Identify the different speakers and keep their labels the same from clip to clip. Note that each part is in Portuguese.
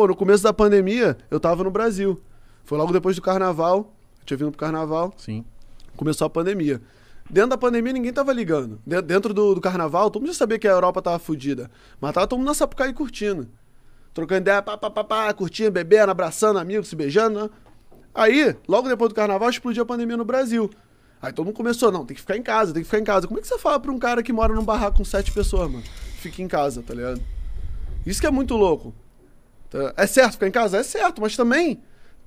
Speaker 1: pô, no começo da pandemia, eu tava no Brasil. Foi logo depois do carnaval. Eu tinha vindo pro carnaval.
Speaker 2: Sim.
Speaker 1: Começou a pandemia. Dentro da pandemia, ninguém tava ligando. De- Dentro do, do carnaval, todo mundo já sabia que a Europa tava fodida. Mas tava todo mundo na Sapucaí curtindo. Trocando ideia, pá, pá, pá, pá, curtindo, bebendo, abraçando amigos, se beijando, né? Aí, logo depois do carnaval, explodiu a pandemia no Brasil. Aí todo mundo começou, não, tem que ficar em casa, tem que ficar em casa. Como é que você fala pra um cara que mora num barraco com sete pessoas, mano? Fica em casa, tá ligado? Isso que é muito louco. É certo ficar em casa? É certo, mas também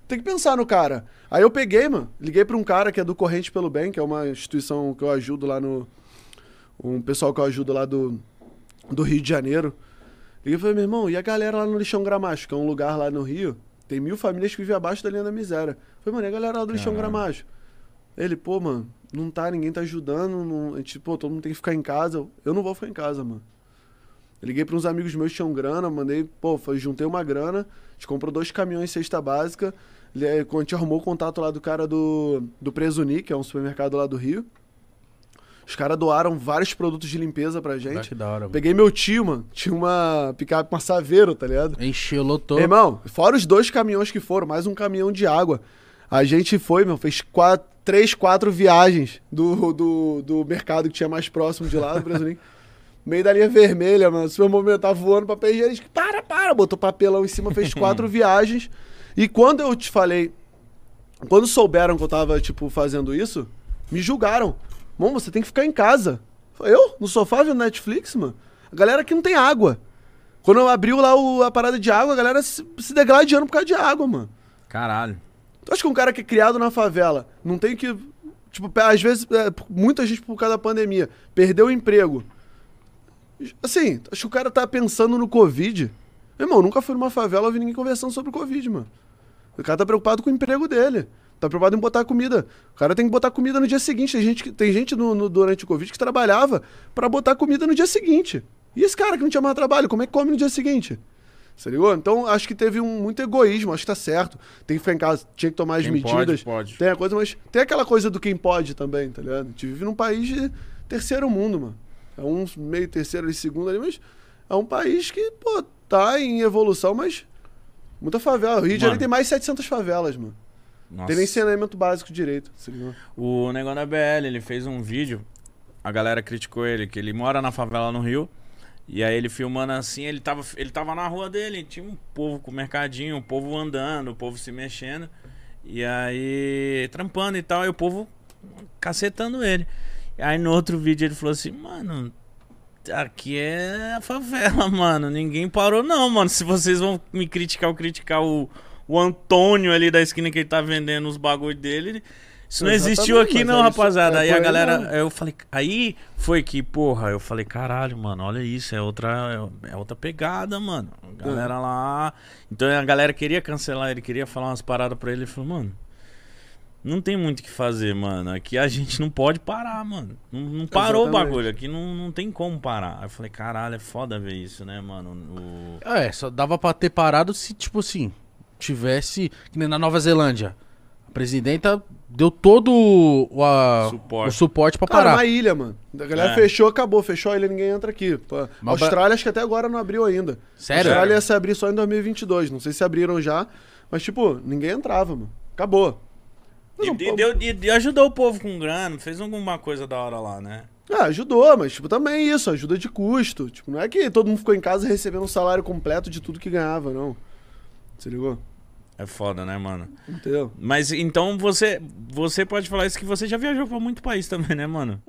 Speaker 1: tem que pensar no cara. Aí eu peguei, mano, liguei pra um cara que é do Corrente pelo Bem, que é uma instituição que eu ajudo lá no. Um pessoal que eu ajudo lá do, do Rio de Janeiro. Liguei e falei, meu irmão, e a galera lá no Lixão Gramacho, que é um lugar lá no Rio, tem mil famílias que vivem abaixo da linha da miséria. Eu falei, mano, e a galera lá do Lixão. Gramacho? Ele, pô, mano, não tá, ninguém tá ajudando, não, a gente, pô, todo mundo tem que ficar em casa. Eu não vou ficar em casa, mano. Eu liguei para uns amigos meus que tinham grana, mandei, pô, juntei uma grana, a gente comprou dois caminhões cesta básica, a gente arrumou o contato lá do cara do, do Presuni, que é um supermercado lá do Rio. Os caras doaram vários produtos de limpeza pra gente.
Speaker 2: que da hora. mano.
Speaker 1: Peguei meu tio, mano, tinha uma picape, uma saveiro, tá ligado?
Speaker 2: Encheu, lotou.
Speaker 1: Irmão, fora os dois caminhões que foram, mais um caminhão de água. A gente foi, meu, fez quatro, três, quatro viagens do, do, do mercado que tinha mais próximo de lá, do Brasilinho. Meio da linha vermelha, mano. O movimento tava voando papel higiênico. Para, para! Botou papelão em cima, fez quatro viagens. E quando eu te falei. Quando souberam que eu tava, tipo, fazendo isso, me julgaram. Mano, você tem que ficar em casa. Eu? No sofá vendo Netflix, mano? A galera aqui não tem água. Quando eu abriu lá o- a parada de água, a galera se, se degladiando por causa de água, mano.
Speaker 3: Caralho.
Speaker 1: Tu acha que um cara que é criado na favela não tem que. Tipo, às vezes, é, muita gente por causa da pandemia perdeu o emprego. Assim, acho que o cara tá pensando no Covid. Meu irmão, nunca fui numa favela ouvi ninguém conversando sobre o Covid, mano. O cara tá preocupado com o emprego dele. Tá preocupado em botar comida. O cara tem que botar comida no dia seguinte. Tem gente, tem gente no, no- durante o Covid que trabalhava pra botar comida no dia seguinte. E esse cara que não tinha mais trabalho, como é que come no dia seguinte? Você ligou? Então, acho que teve um, muito egoísmo, acho que tá certo. Tem que ficar em casa, tinha que tomar as
Speaker 3: Quem
Speaker 1: medidas.
Speaker 3: pode, pode.
Speaker 1: Tem a coisa, mas tem aquela coisa do quem pode também, tá ligado? A gente vive num país de terceiro mundo, mano. É um meio terceiro e segundo ali, mas é um país que, pô, tá em evolução, mas muita favela. O Rio de Janeiro tem mais de 700 favelas, mano.
Speaker 3: Nossa.
Speaker 1: Tem nem saneamento básico direito?
Speaker 3: O negócio da BL, ele fez um vídeo, a galera criticou ele, que ele mora na favela no Rio. E aí ele filmando assim, ele tava, ele tava na rua dele, tinha um povo com mercadinho, um povo andando, o povo se mexendo. E aí, trampando e tal, e o povo cacetando ele. Aí no outro vídeo ele falou assim, mano, aqui é a favela, mano. Ninguém parou, não, mano. Se vocês vão me criticar ou criticar o, o Antônio ali da esquina que ele tá vendendo os bagulho dele. Isso não
Speaker 1: Exatamente,
Speaker 3: existiu aqui, não,
Speaker 1: é
Speaker 3: rapaziada.
Speaker 1: é
Speaker 3: aí a galera. Eu falei. Aí foi que, porra, eu falei, caralho, mano, olha isso, é outra, é outra pegada, mano. A galera lá. Então a galera queria cancelar, ele queria falar umas paradas pra ele. Ele falou, mano. Não tem muito o que fazer, mano. Aqui a gente não pode parar, mano. Não, não parou o
Speaker 1: Exatamente.
Speaker 3: bagulho. Aqui não, não tem como parar. Aí eu falei, caralho, é foda ver isso, né, mano? O...
Speaker 2: É, só dava pra ter parado se, tipo assim, tivesse. Que nem na Nova Zelândia. A presidenta deu todo o, a-
Speaker 3: Suporte.
Speaker 2: o suporte pra
Speaker 1: Cara,
Speaker 2: parar.
Speaker 1: uma ilha, mano. A galera
Speaker 3: É.
Speaker 1: fechou, acabou. Fechou a ilha, ninguém entra aqui.
Speaker 2: Mas
Speaker 1: Austrália, acho que até agora não abriu ainda.
Speaker 2: Sério?
Speaker 1: Austrália ia se abrir só em 2022. Não sei se abriram já. Mas, tipo, ninguém entrava, mano. Acabou.
Speaker 3: E, e deu- e ajudou o povo com grana, fez alguma coisa da hora lá, né?
Speaker 1: Ah, ajudou, mas, tipo, também isso, ajuda de custo. Tipo, não é que todo mundo ficou em casa recebendo um salário completo de tudo que ganhava, não. Você ligou?
Speaker 3: É foda, né, mano?
Speaker 1: Entendeu?
Speaker 3: Mas então você, você pode falar isso que você já viajou pra muito país também, né, mano?